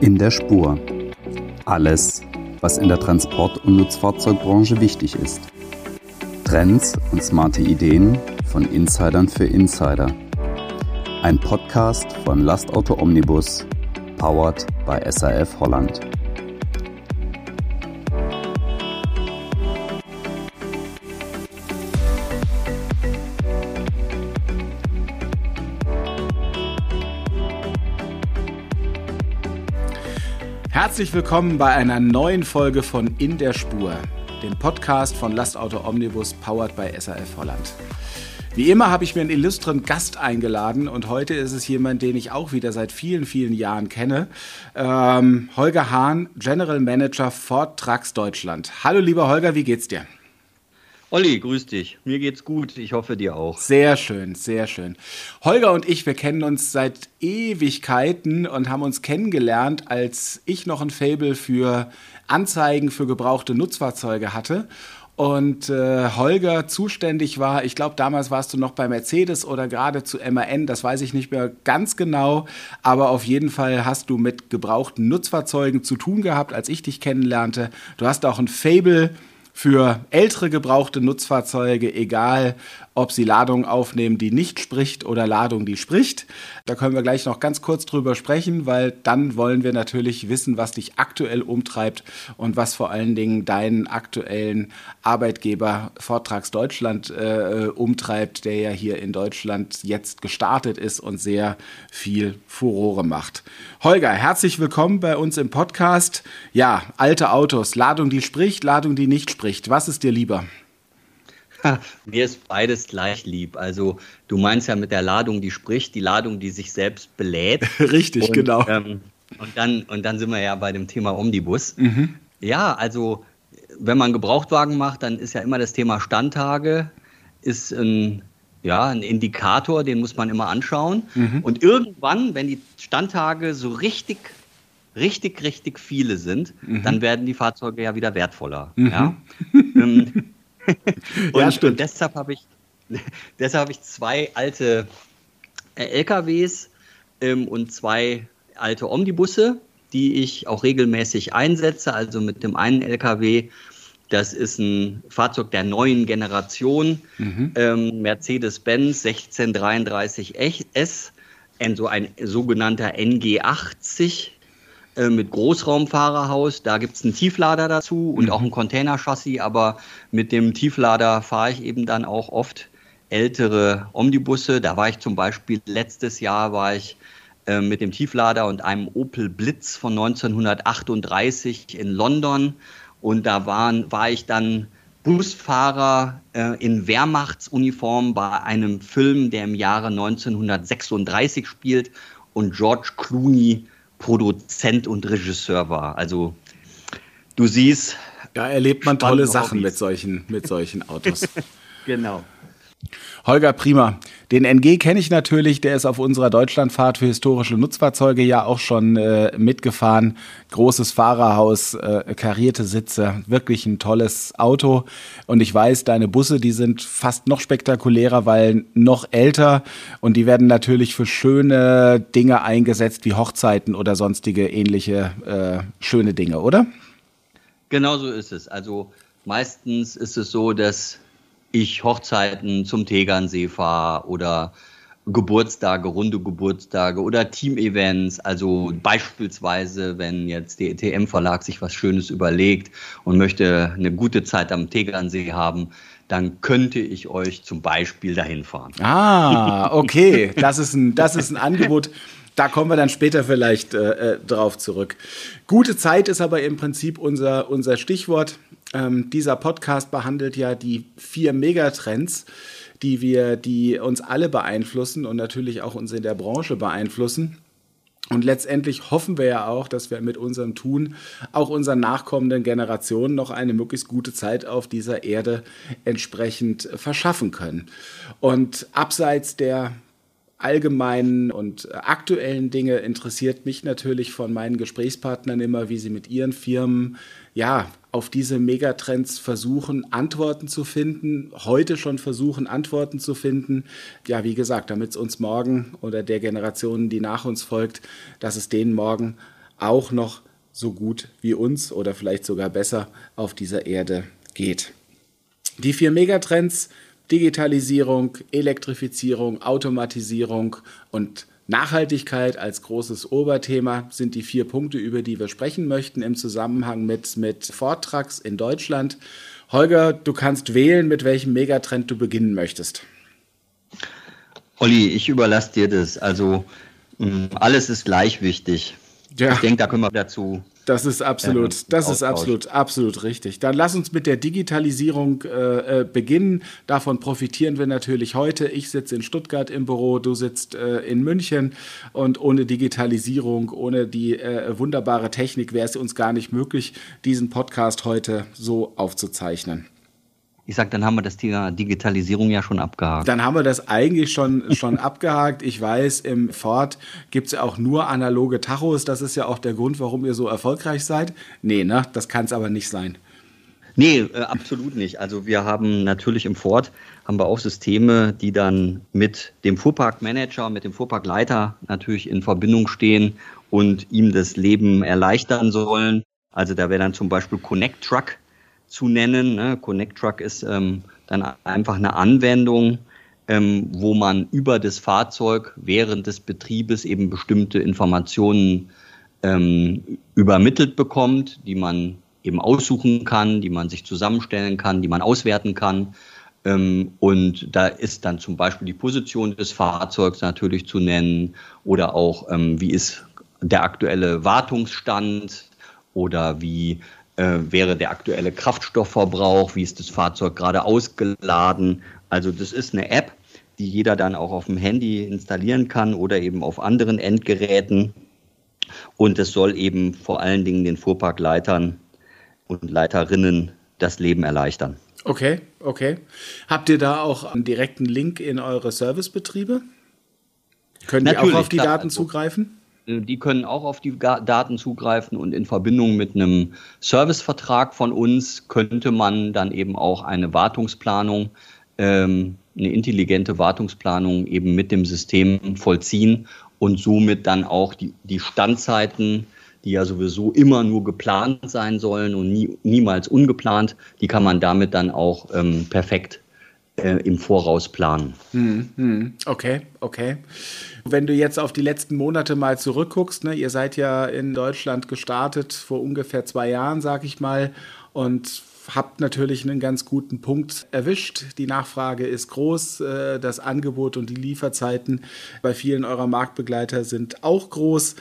In der Spur. Alles, was in der Transport- und Nutzfahrzeugbranche wichtig ist. Trends und smarte Ideen von Insidern für Insider. Ein Podcast von Lastauto Omnibus, powered by SAF Holland. Herzlich willkommen bei einer neuen Folge von In der Spur, dem Podcast von Lastauto Omnibus powered by SAF Holland. Wie immer habe ich mir einen illustren Gast eingeladen und heute ist es jemand, den ich auch wieder seit vielen, vielen Jahren kenne. Ähm, Holger Hahn, General Manager Ford Trucks Deutschland. Hallo lieber Holger, wie geht's dir? Olli, grüß dich. Mir geht's gut. Ich hoffe dir auch. Sehr schön, sehr schön. Holger und ich, wir kennen uns seit Ewigkeiten und haben uns kennengelernt, als ich noch ein Fable für Anzeigen für gebrauchte Nutzfahrzeuge hatte und äh, Holger zuständig war. Ich glaube, damals warst du noch bei Mercedes oder gerade zu MAN, das weiß ich nicht mehr ganz genau, aber auf jeden Fall hast du mit gebrauchten Nutzfahrzeugen zu tun gehabt, als ich dich kennenlernte. Du hast auch ein Fable für ältere gebrauchte Nutzfahrzeuge, egal ob sie Ladung aufnehmen, die nicht spricht oder Ladung, die spricht. Da können wir gleich noch ganz kurz drüber sprechen, weil dann wollen wir natürlich wissen, was dich aktuell umtreibt und was vor allen Dingen deinen aktuellen Arbeitgeber Vortrags Deutschland äh, umtreibt, der ja hier in Deutschland jetzt gestartet ist und sehr viel Furore macht. Holger, herzlich willkommen bei uns im Podcast. Ja, alte Autos, Ladung, die spricht, Ladung, die nicht spricht. Was ist dir lieber? Mir ist beides gleich lieb. Also du meinst ja mit der Ladung, die spricht, die Ladung, die sich selbst belädt. Richtig, und, genau. Ähm, und, dann, und dann sind wir ja bei dem Thema Omnibus. Mhm. Ja, also wenn man Gebrauchtwagen macht, dann ist ja immer das Thema Standtage, ist ein, ja, ein Indikator, den muss man immer anschauen. Mhm. Und irgendwann, wenn die Standtage so richtig richtig, richtig viele sind, mhm. dann werden die Fahrzeuge ja wieder wertvoller. Mhm. Ja? Ähm, und, ja, stimmt. Und deshalb habe ich, deshalb habe ich zwei alte äh, LKWs ähm, und zwei alte Omnibusse, die ich auch regelmäßig einsetze. Also mit dem einen LKW, das ist ein Fahrzeug der neuen Generation, mhm. ähm, Mercedes-Benz 1633S, ein, so ein sogenannter NG80 äh, mit Großraumfahrerhaus. Da gibt es einen Tieflader dazu und mhm. auch ein Containerchassis, aber mit dem Tieflader fahre ich eben dann auch oft ältere Omnibusse. Da war ich zum Beispiel letztes Jahr war ich äh, mit dem Tieflader und einem Opel Blitz von 1938 in London und da waren, war ich dann Busfahrer äh, in Wehrmachtsuniform bei einem Film, der im Jahre 1936 spielt und George Clooney Produzent und Regisseur war. Also du siehst. Da erlebt man tolle Sachen mit solchen, mit solchen Autos. genau. Holger Prima. Den NG kenne ich natürlich, der ist auf unserer Deutschlandfahrt für historische Nutzfahrzeuge ja auch schon äh, mitgefahren. Großes Fahrerhaus, äh, karierte Sitze, wirklich ein tolles Auto. Und ich weiß, deine Busse, die sind fast noch spektakulärer, weil noch älter und die werden natürlich für schöne Dinge eingesetzt, wie Hochzeiten oder sonstige ähnliche äh, schöne Dinge, oder? Genau so ist es. Also meistens ist es so, dass ich Hochzeiten zum Tegernsee fahre oder Geburtstage, runde Geburtstage oder Teamevents. Also beispielsweise, wenn jetzt der ETM-Verlag sich was Schönes überlegt und möchte eine gute Zeit am Tegernsee haben, dann könnte ich euch zum Beispiel dahin fahren. Ah, okay. Das ist ein, das ist ein Angebot. Da kommen wir dann später vielleicht äh, äh drauf zurück. Gute Zeit ist aber im Prinzip unser, unser Stichwort. Ähm, dieser Podcast behandelt ja die vier Megatrends, die wir, die uns alle beeinflussen und natürlich auch uns in der Branche beeinflussen. Und letztendlich hoffen wir ja auch, dass wir mit unserem Tun auch unseren nachkommenden Generationen noch eine möglichst gute Zeit auf dieser Erde entsprechend verschaffen können. Und abseits der allgemeinen und aktuellen Dinge interessiert mich natürlich von meinen Gesprächspartnern immer, wie sie mit ihren Firmen ja auf diese Megatrends versuchen, Antworten zu finden, heute schon versuchen, Antworten zu finden. Ja, wie gesagt, damit es uns morgen oder der Generation, die nach uns folgt, dass es denen morgen auch noch so gut wie uns oder vielleicht sogar besser auf dieser Erde geht. Die vier Megatrends Digitalisierung, Elektrifizierung, Automatisierung und Nachhaltigkeit als großes Oberthema sind die vier Punkte, über die wir sprechen möchten im Zusammenhang mit, mit Vortrags in Deutschland. Holger, du kannst wählen, mit welchem Megatrend du beginnen möchtest. Olli, ich überlasse dir das. Also mm, alles ist gleich wichtig. Ja. Ich denke, da können wir dazu das ist absolut, äh, das ist absolut, absolut richtig. Dann lass uns mit der Digitalisierung äh, äh, beginnen. Davon profitieren wir natürlich heute. Ich sitze in Stuttgart im Büro, du sitzt äh, in München und ohne Digitalisierung, ohne die äh, wunderbare Technik wäre es uns gar nicht möglich, diesen Podcast heute so aufzuzeichnen. Ich sag, dann haben wir das Thema Digitalisierung ja schon abgehakt. Dann haben wir das eigentlich schon, schon abgehakt. Ich weiß, im Ford gibt es ja auch nur analoge Tachos. Das ist ja auch der Grund, warum ihr so erfolgreich seid. Nee, ne? Das kann es aber nicht sein. Nee, äh, absolut nicht. Also wir haben natürlich im Ford haben wir auch Systeme, die dann mit dem Fuhrparkmanager, mit dem Fuhrparkleiter natürlich in Verbindung stehen und ihm das Leben erleichtern sollen. Also da wäre dann zum Beispiel Connect Truck zu nennen. Ne? Connect Truck ist ähm, dann einfach eine Anwendung, ähm, wo man über das Fahrzeug während des Betriebes eben bestimmte Informationen ähm, übermittelt bekommt, die man eben aussuchen kann, die man sich zusammenstellen kann, die man auswerten kann. Ähm, und da ist dann zum Beispiel die Position des Fahrzeugs natürlich zu nennen oder auch, ähm, wie ist der aktuelle Wartungsstand oder wie äh, wäre der aktuelle Kraftstoffverbrauch, wie ist das Fahrzeug gerade ausgeladen. Also das ist eine App, die jeder dann auch auf dem Handy installieren kann oder eben auf anderen Endgeräten. Und es soll eben vor allen Dingen den Fuhrparkleitern und Leiterinnen das Leben erleichtern. Okay, okay. Habt ihr da auch einen direkten Link in eure Servicebetriebe? Können Natürlich, die auch auf die Daten also, zugreifen? Äh, die können auch auf die Daten zugreifen und in Verbindung mit einem Servicevertrag von uns könnte man dann eben auch eine Wartungsplanung, ähm, eine intelligente Wartungsplanung eben mit dem System vollziehen und somit dann auch die, die Standzeiten, die ja sowieso immer nur geplant sein sollen und nie, niemals ungeplant, die kann man damit dann auch ähm, perfekt äh, im Voraus planen. Hm, hm. Okay, okay. Wenn du jetzt auf die letzten Monate mal zurückguckst, ne, ihr seid ja in Deutschland gestartet vor ungefähr zwei Jahren, sag ich mal, und habt natürlich einen ganz guten Punkt erwischt. Die Nachfrage ist groß, äh, das Angebot und die Lieferzeiten bei vielen eurer Marktbegleiter sind auch groß.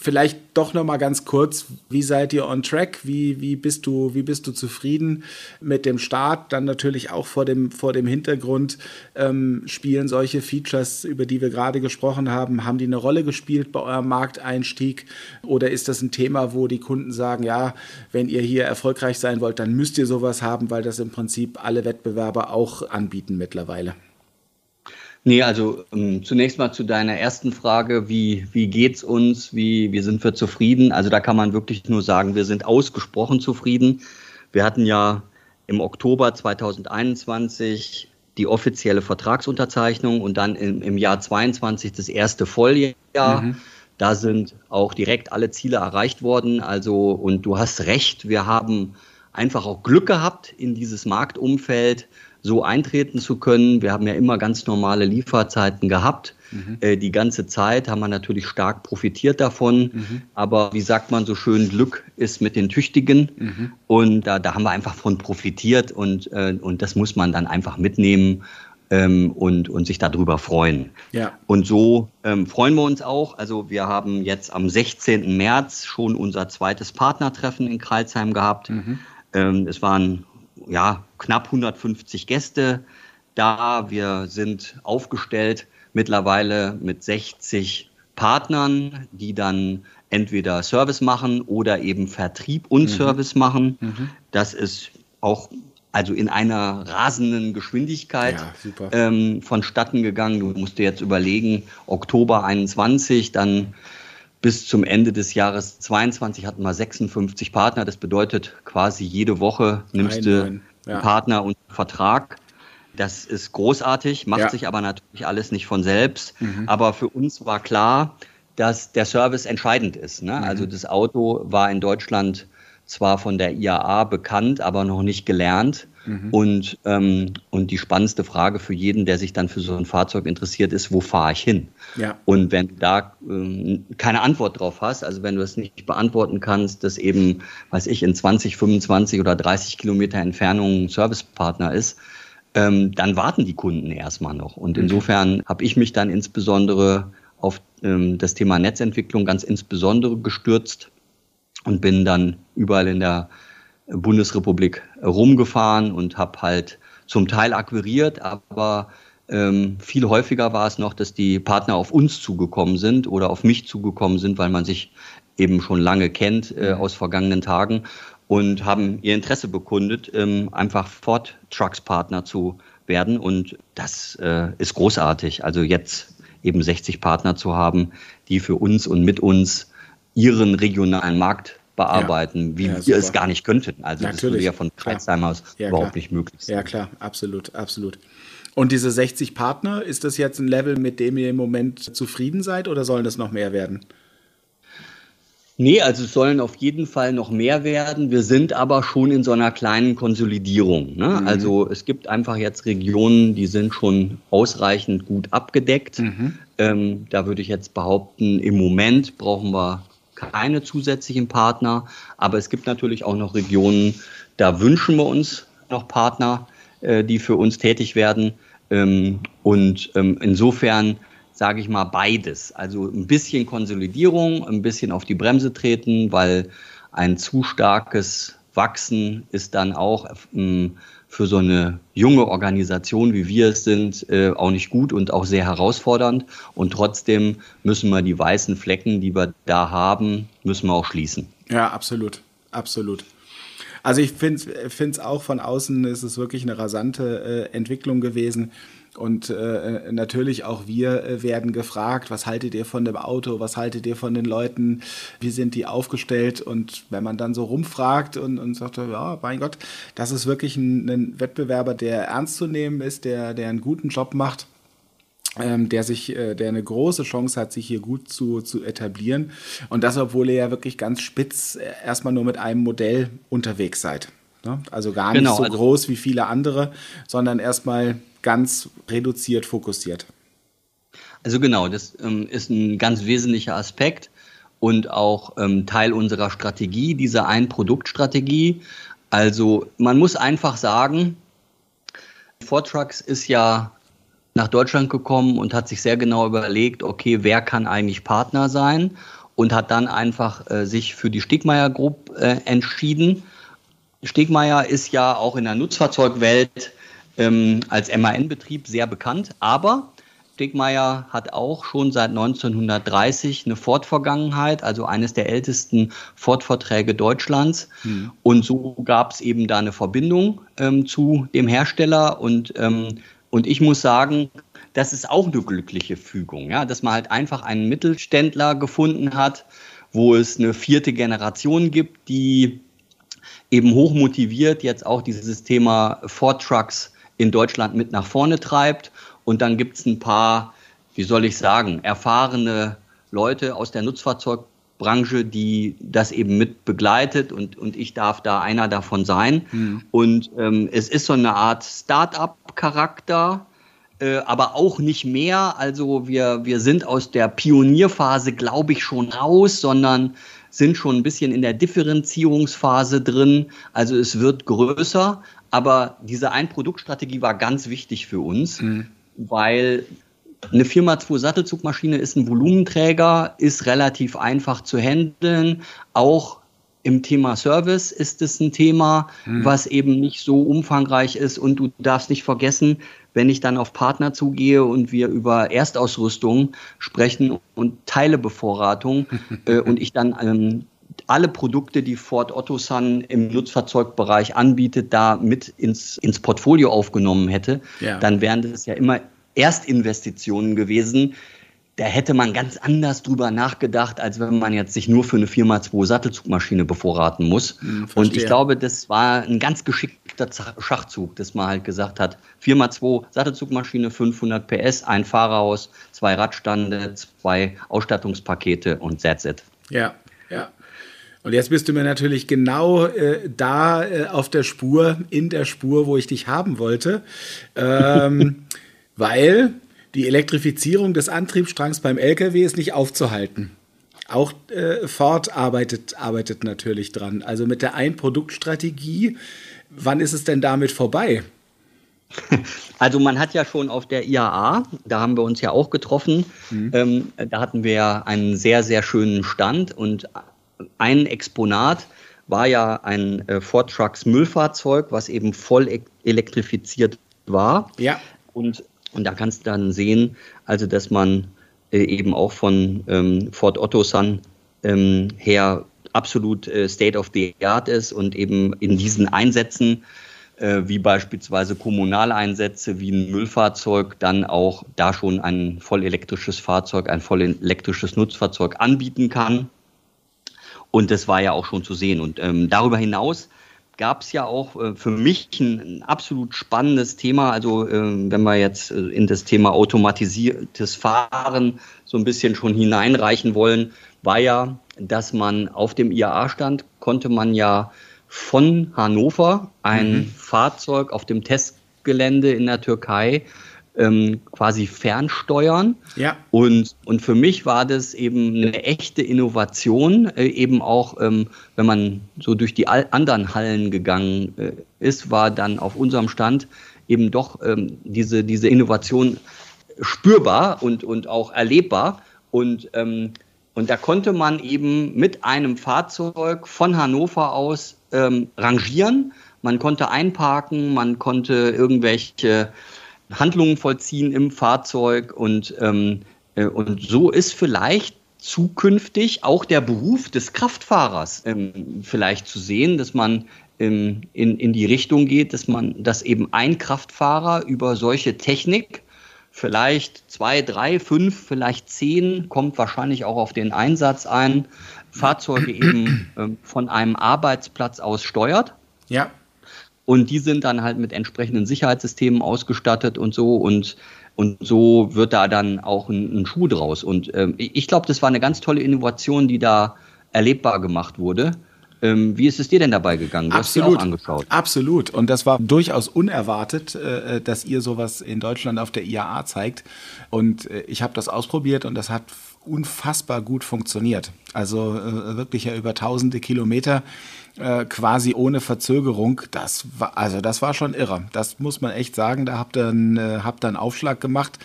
Vielleicht doch noch mal ganz kurz, wie seid ihr on track? Wie, wie, bist du, wie bist du zufrieden mit dem Start? Dann natürlich auch vor dem, vor dem Hintergrund, ähm, spielen solche Features, über die wir gerade gesprochen haben, haben die eine Rolle gespielt bei eurem Markteinstieg? Oder ist das ein Thema, wo die Kunden sagen, ja, wenn ihr hier erfolgreich sein wollt, dann müsst ihr sowas haben, weil das im Prinzip alle Wettbewerber auch anbieten mittlerweile? Nee, also ähm, zunächst mal zu deiner ersten Frage, wie, wie geht's uns, wie, wie sind wir zufrieden? Also da kann man wirklich nur sagen, wir sind ausgesprochen zufrieden. Wir hatten ja im Oktober 2021 die offizielle Vertragsunterzeichnung und dann im, im Jahr 22 das erste Volljahr. Mhm. Da sind auch direkt alle Ziele erreicht worden. Also, und du hast recht, wir haben einfach auch Glück gehabt in dieses Marktumfeld so eintreten zu können. Wir haben ja immer ganz normale Lieferzeiten gehabt. Mhm. Äh, die ganze Zeit haben wir natürlich stark profitiert davon. Mhm. Aber wie sagt man so schön, Glück ist mit den Tüchtigen. Mhm. Und da, da haben wir einfach von profitiert und, äh, und das muss man dann einfach mitnehmen. Ähm, und, und sich darüber freuen. Ja. Und so ähm, freuen wir uns auch. Also wir haben jetzt am 16. März schon unser zweites Partnertreffen in Kreilsheim gehabt. Mhm. Ähm, es waren ja, knapp 150 Gäste da. Wir sind aufgestellt mittlerweile mit 60 Partnern, die dann entweder Service machen oder eben Vertrieb und mhm. Service machen. Mhm. Das ist auch also in einer rasenden Geschwindigkeit ja, ähm, vonstatten gegangen. Du musst dir jetzt überlegen, Oktober 21, dann bis zum Ende des Jahres 22 hatten wir 56 Partner. Das bedeutet quasi jede Woche nimmst du einen ja. Partner und Vertrag. Das ist großartig, macht ja. sich aber natürlich alles nicht von selbst. Mhm. Aber für uns war klar, dass der Service entscheidend ist. Ne? Mhm. Also das Auto war in Deutschland zwar von der IAA bekannt, aber noch nicht gelernt. Mhm. Und, ähm, und die spannendste Frage für jeden, der sich dann für so ein Fahrzeug interessiert, ist, wo fahre ich hin? Ja. Und wenn du da ähm, keine Antwort drauf hast, also wenn du es nicht beantworten kannst, dass eben, weiß ich, in 20, 25 oder 30 Kilometer Entfernung ein Servicepartner ist, ähm, dann warten die Kunden erstmal noch. Und mhm. insofern habe ich mich dann insbesondere auf ähm, das Thema Netzentwicklung ganz insbesondere gestürzt und bin dann überall in der Bundesrepublik rumgefahren und habe halt zum Teil akquiriert, aber ähm, viel häufiger war es noch, dass die Partner auf uns zugekommen sind oder auf mich zugekommen sind, weil man sich eben schon lange kennt äh, mhm. aus vergangenen Tagen und haben ihr Interesse bekundet, ähm, einfach Ford Trucks Partner zu werden. Und das äh, ist großartig. Also jetzt eben 60 Partner zu haben, die für uns und mit uns ihren regionalen Markt bearbeiten, ja. wie ja, wir es gar nicht könnten. Also Natürlich. das würde ja von Kreuzheim aus ja, überhaupt klar. nicht möglich sein. Ja klar, absolut, absolut. Und diese 60 Partner, ist das jetzt ein Level, mit dem ihr im Moment zufrieden seid oder sollen das noch mehr werden? Nee, also es sollen auf jeden Fall noch mehr werden. Wir sind aber schon in so einer kleinen Konsolidierung. Ne? Mhm. Also es gibt einfach jetzt Regionen, die sind schon ausreichend gut abgedeckt. Mhm. Ähm, da würde ich jetzt behaupten, im Moment brauchen wir keine zusätzlichen Partner. Aber es gibt natürlich auch noch Regionen, da wünschen wir uns noch Partner, äh, die für uns tätig werden. Ähm, und ähm, insofern sage ich mal beides. Also ein bisschen Konsolidierung, ein bisschen auf die Bremse treten, weil ein zu starkes Wachsen ist dann auch ähm, für so eine junge Organisation, wie wir es sind, äh, auch nicht gut und auch sehr herausfordernd. Und trotzdem müssen wir die weißen Flecken, die wir da haben, müssen wir auch schließen. Ja, absolut, absolut. Also ich finde es auch von außen ist es wirklich eine rasante äh, Entwicklung gewesen. Und äh, natürlich auch wir äh, werden gefragt, was haltet ihr von dem Auto, was haltet ihr von den Leuten, wie sind die aufgestellt? Und wenn man dann so rumfragt und, und sagt, ja, mein Gott, das ist wirklich ein, ein Wettbewerber, der ernst zu nehmen ist, der, der einen guten Job macht. Ähm, der sich, äh, der eine große Chance hat, sich hier gut zu, zu etablieren. Und das, obwohl ihr ja wirklich ganz spitz äh, erstmal nur mit einem Modell unterwegs seid. Ne? Also gar nicht genau, so also groß wie viele andere, sondern erstmal ganz reduziert fokussiert. Also genau, das ähm, ist ein ganz wesentlicher Aspekt und auch ähm, Teil unserer Strategie, dieser Ein-Produkt-Strategie. Also man muss einfach sagen, Ford Trucks ist ja nach Deutschland gekommen und hat sich sehr genau überlegt, okay, wer kann eigentlich Partner sein und hat dann einfach äh, sich für die Stegmeier Group äh, entschieden. Stegmeier ist ja auch in der Nutzfahrzeugwelt ähm, als MAN-Betrieb sehr bekannt, aber Stegmeier hat auch schon seit 1930 eine Ford-Vergangenheit, also eines der ältesten Ford-Verträge Deutschlands. Mhm. Und so gab es eben da eine Verbindung ähm, zu dem Hersteller. Und, ähm, und ich muss sagen, das ist auch eine glückliche Fügung, ja, dass man halt einfach einen Mittelständler gefunden hat, wo es eine vierte Generation gibt, die eben hoch motiviert jetzt auch dieses Thema Ford Trucks in Deutschland mit nach vorne treibt. Und dann gibt es ein paar, wie soll ich sagen, erfahrene Leute aus der Nutzfahrzeugbranche, die das eben mit begleitet und, und ich darf da einer davon sein. Mhm. Und ähm, es ist so eine Art Start-up-Charakter, äh, aber auch nicht mehr. Also wir, wir sind aus der Pionierphase, glaube ich, schon raus, sondern sind schon ein bisschen in der Differenzierungsphase drin. Also es wird größer, aber diese Ein-Produkt-Strategie war ganz wichtig für uns, mhm. weil eine 4x2 Sattelzugmaschine ist ein Volumenträger, ist relativ einfach zu handeln. Auch im Thema Service ist es ein Thema, mhm. was eben nicht so umfangreich ist. Und du darfst nicht vergessen, wenn ich dann auf Partner zugehe und wir über Erstausrüstung sprechen und Teilebevorratung äh, und ich dann ähm, alle Produkte, die Ford Otosan im Nutzfahrzeugbereich anbietet, da mit ins, ins Portfolio aufgenommen hätte, ja. dann wären das ja immer Erstinvestitionen gewesen, da hätte man ganz anders drüber nachgedacht, als wenn man jetzt sich nur für eine 4x2 Sattelzugmaschine bevorraten muss. Hm, und ich glaube, das war ein ganz geschickter Schachzug, dass man halt gesagt hat, 4x2 Sattelzugmaschine, 500 PS, ein Fahrerhaus, zwei Radstande, zwei Ausstattungspakete und that's it. Ja, ja. Und jetzt bist du mir natürlich genau äh, da äh, auf der Spur, in der Spur, wo ich dich haben wollte. Ähm, weil die Elektrifizierung des Antriebsstrangs beim Lkw ist nicht aufzuhalten. Auch äh, Ford arbeitet, arbeitet natürlich dran. Also mit der Ein-Produkt-Strategie, wann ist es denn damit vorbei? Also man hat ja schon auf der IAA, da haben wir uns ja auch getroffen, mhm. ähm, da hatten wir ja einen sehr, sehr schönen Stand und ein Exponat war ja ein äh, Ford Trucks Müllfahrzeug, was eben voll e elektrifiziert war. Ja. Und, und da kannst du dann sehen, also dass man äh, eben auch von ähm, Ford Otosan ähm, her absolut äh, State of the Art ist und eben in diesen Einsätzen, äh, wie beispielsweise Kommunaleinsätze, wie ein Müllfahrzeug, dann auch da schon ein voll elektrisches Fahrzeug, ein voll elektrisches Nutzfahrzeug anbieten kann. Und das war ja auch schon zu sehen. Und ähm, darüber hinaus gab es ja auch äh, für mich ein, ein, absolut spannendes Thema. Also äh, wenn wir jetzt äh, in das Thema automatisiertes Fahren so ein bisschen schon hineinreichen wollen, war ja, dass man auf dem IAA-Stand konnte man ja von Hannover ein mhm. Fahrzeug auf dem Testgelände in der Türkei ähm, quasi fernsteuern. Ja. Und, und für mich war das eben eine echte Innovation, äh, eben auch, ähm, wenn man so durch die anderen Hallen gegangen äh, ist, war dann auf unserem Stand eben doch ähm, diese, diese Innovation spürbar und, und auch erlebbar. Und, ähm, und da konnte man eben mit einem Fahrzeug von Hannover aus ähm, rangieren. Man konnte einparken, man konnte irgendwelche Handlungen vollziehen im Fahrzeug und, ähm, äh, und so ist vielleicht zukünftig auch der Beruf des Kraftfahrers ähm, vielleicht zu sehen, dass man ähm, in, in die Richtung geht, dass man, dass eben ein Kraftfahrer über solche Technik vielleicht zwei, drei, fünf, vielleicht zehn, kommt wahrscheinlich auch auf den Einsatz ein, Fahrzeuge eben äh, von einem Arbeitsplatz aus steuert. Ja. Und die sind dann halt mit entsprechenden Sicherheitssystemen ausgestattet und so. Und, und so wird da dann auch ein, ein Schuh draus. Und ähm, ich glaube, das war eine ganz tolle Innovation, die da erlebbar gemacht wurde. Ähm, wie ist es dir denn dabei gegangen? Du Absolut. Angeschaut. Absolut. Und das war durchaus unerwartet, äh, dass ihr sowas in Deutschland auf der IAA zeigt. Und äh, ich habe das ausprobiert und das hat unfassbar gut funktioniert. Also äh, wirklich ja über tausende Kilometer äh, quasi ohne Verzögerung. Das war, also das war schon irre. Das muss man echt sagen. Da habt ihr einen, äh, habt ihr einen Aufschlag gemacht.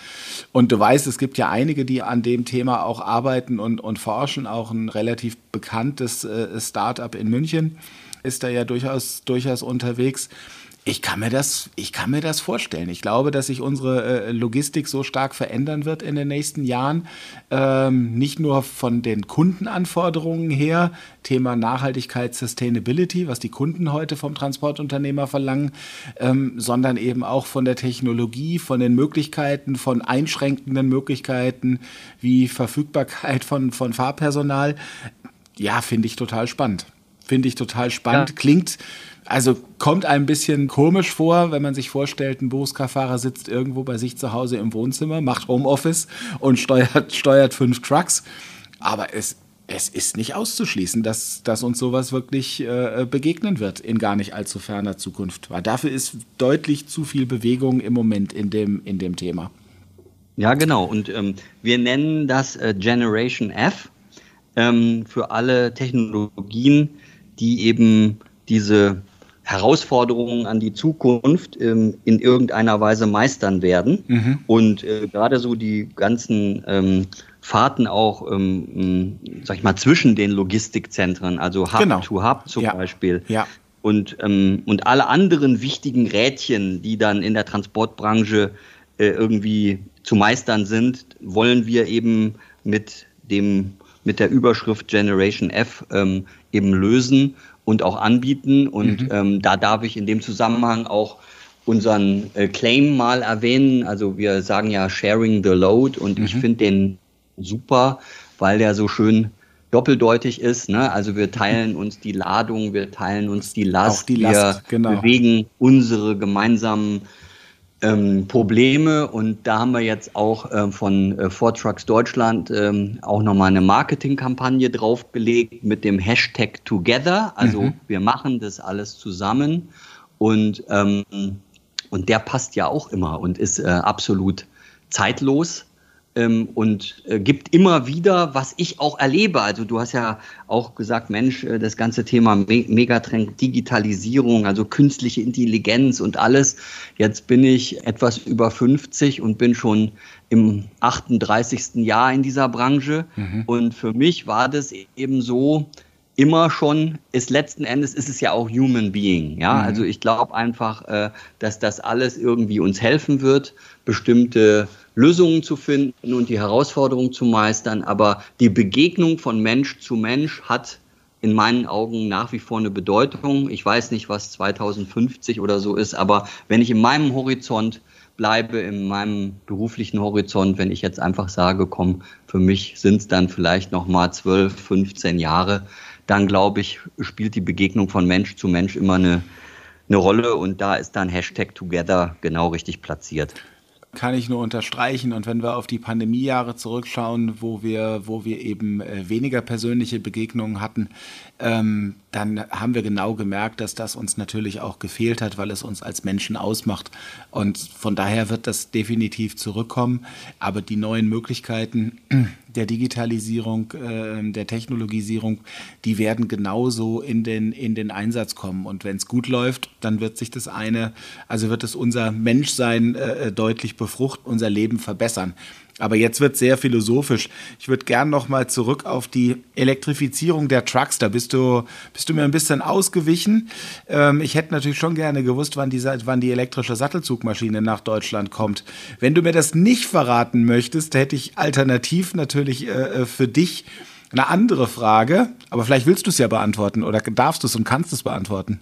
Und du weißt, es gibt ja einige, die an dem Thema auch arbeiten und, und forschen. Auch ein relativ bekanntes äh, Startup in München ist da ja durchaus, durchaus unterwegs. Ich kann mir das, ich kann mir das vorstellen. Ich glaube, dass sich unsere äh, Logistik so stark verändern wird in den nächsten Jahren. Ähm, nicht nur von den Kundenanforderungen her, Thema Nachhaltigkeit, Sustainability, was die Kunden heute vom Transportunternehmer verlangen, ähm, sondern eben auch von der Technologie, von den Möglichkeiten, von einschränkenden Möglichkeiten wie Verfügbarkeit von, von Fahrpersonal. Ja, finde ich total spannend. Finde ich total spannend. Ja. Klingt also kommt ein bisschen komisch vor, wenn man sich vorstellt, ein Berufskraftfahrer sitzt irgendwo bei sich zu Hause im Wohnzimmer, macht Homeoffice und steuert, steuert fünf Trucks. Aber es, es ist nicht auszuschließen, dass, dass uns sowas wirklich äh, begegnen wird in gar nicht allzu ferner Zukunft. Weil dafür ist deutlich zu viel Bewegung im Moment in dem, in dem Thema. Ja, genau. Und ähm, wir nennen das äh, Generation F ähm, für alle Technologien, die eben diese Herausforderungen an die Zukunft ähm, in irgendeiner Weise meistern werden. Mhm. Und äh, gerade so die ganzen ähm, Fahrten auch, ähm, sag ich mal, zwischen den Logistikzentren, also Hub genau. to Hub zum ja. Beispiel. Ja. Und, ähm, und alle anderen wichtigen Rädchen, die dann in der Transportbranche äh, irgendwie zu meistern sind, wollen wir eben mit dem mit der Überschrift Generation F ähm, eben lösen und auch anbieten. Und mhm. ähm, da darf ich in dem Zusammenhang auch unseren äh, Claim mal erwähnen. Also wir sagen ja Sharing the Load und mhm. ich finde den super, weil der so schön doppeldeutig ist. Ne? Also wir teilen uns die Ladung, wir teilen uns die Last, die Last wir genau. bewegen unsere gemeinsamen ähm, Probleme und da haben wir jetzt auch ähm, von äh, Ford Trucks Deutschland ähm, auch nochmal eine Marketingkampagne draufgelegt mit dem Hashtag Together. Also mhm. wir machen das alles zusammen und, ähm, und der passt ja auch immer und ist äh, absolut zeitlos ähm, und äh, gibt immer wieder, was ich auch erlebe. Also du hast ja auch gesagt, Mensch, äh, das ganze Thema Me Megatrend Digitalisierung, also künstliche Intelligenz und alles. Jetzt bin ich etwas über 50 und bin schon im 38. Jahr in dieser Branche. Mhm. Und für mich war das eben so, immer schon ist letzten Endes ist es ja auch Human Being. Ja, mhm. also ich glaube einfach, äh, dass das alles irgendwie uns helfen wird, bestimmte Lösungen zu finden und die Herausforderungen zu meistern. Aber die Begegnung von Mensch zu Mensch hat in meinen Augen nach wie vor eine Bedeutung. Ich weiß nicht, was 2050 oder so ist, aber wenn ich in meinem Horizont bleibe, in meinem beruflichen Horizont, wenn ich jetzt einfach sage, komm, für mich sind es dann vielleicht noch mal 12, 15 Jahre, dann glaube ich, spielt die Begegnung von Mensch zu Mensch immer eine, eine Rolle und da ist dann Hashtag Together genau richtig platziert kann ich nur unterstreichen. Und wenn wir auf die Pandemiejahre zurückschauen, wo wir, wo wir eben äh, weniger persönliche Begegnungen hatten, ähm, dann haben wir genau gemerkt, dass das uns natürlich auch gefehlt hat, weil es uns als Menschen ausmacht. Und von daher wird das definitiv zurückkommen. Aber die neuen Möglichkeiten der Digitalisierung, äh, der Technologisierung, die werden genauso in den, in den Einsatz kommen. Und wenn es gut läuft, dann wird sich das eine, also wird es unser Menschsein äh, deutlich befruchten, unser Leben verbessern. Aber jetzt wird sehr philosophisch. Ich würde gern noch mal zurück auf die Elektrifizierung der Trucks. Da bist du, bist du mir ein bisschen ausgewichen. Ähm, ich hätte natürlich schon gerne gewusst, wann die, wann die elektrische Sattelzugmaschine nach Deutschland kommt. Wenn du mir das nicht verraten möchtest, hätte ich alternativ natürlich äh, äh für dich eine andere Frage. Aber vielleicht willst du es ja beantworten oder darfst du es und kannst es beantworten.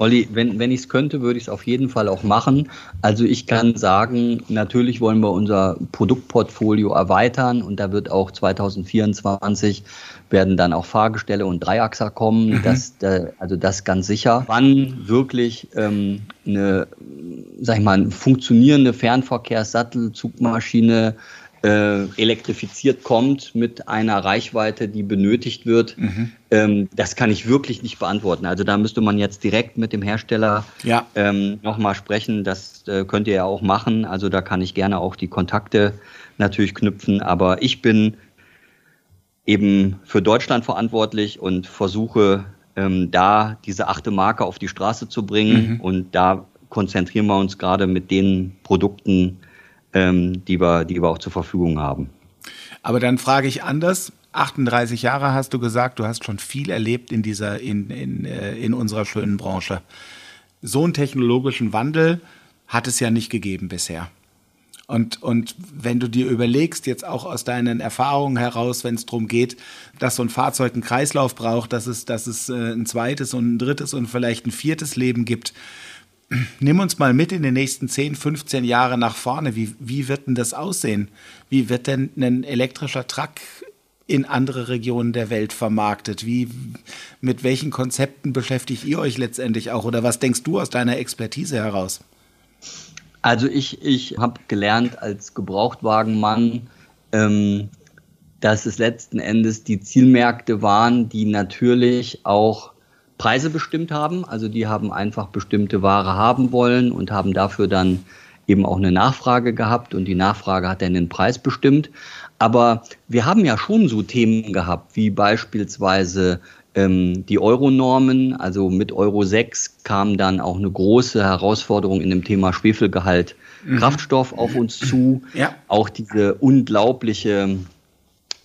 Olli, wenn, wenn ich es könnte, würde ich es auf jeden Fall auch machen. Also ich kann sagen, natürlich wollen wir unser Produktportfolio erweitern und da wird auch 2024 werden dann auch Fahrgestelle und Dreiachser kommen. Mhm. Das, also das ganz sicher. Wann wirklich ähm, eine, sag ich mal, funktionierende Fernverkehrssattelzugmaschine äh, elektrifiziert kommt mit einer Reichweite, die benötigt wird, mhm. ähm, das kann ich wirklich nicht beantworten. Also da müsste man jetzt direkt mit dem Hersteller ja. ähm, nochmal sprechen. Das äh, könnt ihr ja auch machen. Also da kann ich gerne auch die Kontakte natürlich knüpfen. Aber ich bin eben für Deutschland verantwortlich und versuche ähm, da diese achte Marke auf die Straße zu bringen. Mhm. Und da konzentrieren wir uns gerade mit den Produkten, ähm, die, wir, die wir auch zur Verfügung haben. Aber dann frage ich anders. 38 Jahre hast du gesagt, du hast schon viel erlebt in dieser, in, in, äh, in unserer schönen Branche. So einen technologischen Wandel hat es ja nicht gegeben bisher. Und, und wenn du dir überlegst, jetzt auch aus deinen Erfahrungen heraus, wenn es darum geht, dass so ein Fahrzeug einen Kreislauf braucht, dass es, dass es äh, ein zweites und ein drittes und vielleicht ein viertes Leben gibt, nimm uns mal mit in den nächsten 10, 15 Jahre nach vorne. Wie, wie wird denn das aussehen? Wie wird denn ein elektrischer Truck in andere Regionen der Welt vermarktet? Wie, mit welchen Konzepten beschäftigt ihr euch letztendlich auch? Oder was denkst du aus deiner Expertise heraus? Also ich, ich habe gelernt als Gebrauchtwagenmann, ähm, dass es letzten Endes die Zielmärkte waren, die natürlich auch Preise bestimmt haben. Also die haben einfach bestimmte Ware haben wollen und haben dafür dann eben auch eine Nachfrage gehabt und die Nachfrage hat dann den Preis bestimmt. Aber wir haben ja schon so Themen gehabt, wie beispielsweise ähm, die Euronormen. Also mit Euro 6 kam dann auch eine große Herausforderung in dem Thema Schwefelgehalt mhm. Kraftstoff auf uns zu. Ja. Auch diese unglaubliche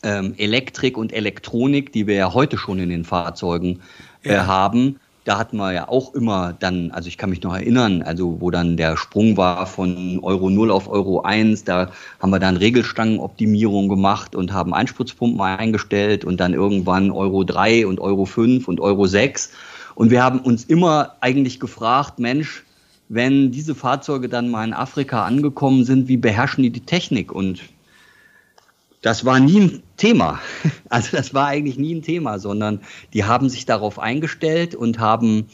ähm, Elektrik und Elektronik, die wir ja heute schon in den Fahrzeugen äh, haben. Da hatten wir ja auch immer dann, also ich kann mich noch erinnern, also wo dann der Sprung war von Euro 0 auf Euro 1, da haben wir dann Regelstangenoptimierung gemacht und haben Einspritzpumpen eingestellt und dann irgendwann Euro 3 und Euro 5 und Euro 6. Und wir haben uns immer eigentlich gefragt, Mensch, wenn diese Fahrzeuge dann mal in Afrika angekommen sind, wie beherrschen die die Technik? Und das war nie ein Thema. Also das war eigentlich nie ein Thema, sondern die haben sich darauf eingestellt und haben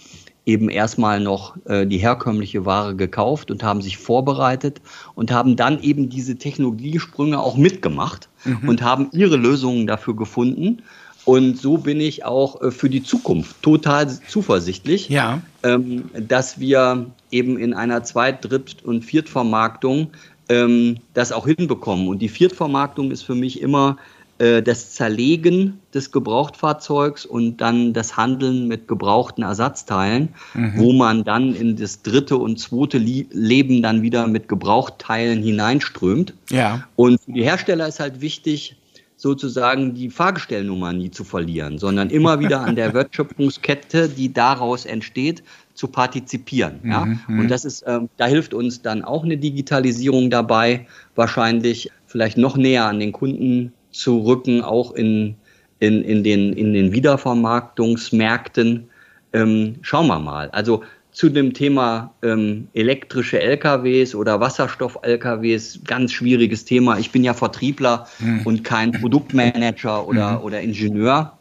eben erstmal noch äh, die herkömmliche Ware gekauft und haben sich vorbereitet und haben dann eben diese Technologiesprünge auch mitgemacht mhm. und haben ihre Lösungen dafür gefunden. Und so bin ich auch äh, für die Zukunft total zuversichtlich, ja. ähm, dass wir eben in einer Zweit-, Dritt- und Viertvermarktung ähm, das auch hinbekommen. Und die Viertvermarktung ist für mich immer äh, das Zerlegen des Gebrauchtfahrzeugs und dann das Handeln mit gebrauchten Ersatzteilen, mhm. wo man dann in das dritte und zweite Leben dann wieder mit Gebrauchtteilen hineinströmt. Ja. Und für die Hersteller ist halt wichtig, sozusagen die Fahrgestellnummer nie zu verlieren, sondern immer wieder an der Wertschöpfungskette, die daraus entsteht, zu partizipieren. Mhm, mhm. Und das ist, ähm, da hilft uns dann auch eine Digitalisierung dabei, wahrscheinlich vielleicht noch näher an den Kunden zu rücken, auch in, in, in, den, in den Wiedervermarktungsmärkten. Ähm, schauen wir mal. Also zu dem Thema ähm, elektrische LKWs oder Wasserstoff-LKWs, ganz schwieriges Thema. Ich bin ja Vertriebler mhm. und kein Produktmanager oder, mhm. oder Ingenieur.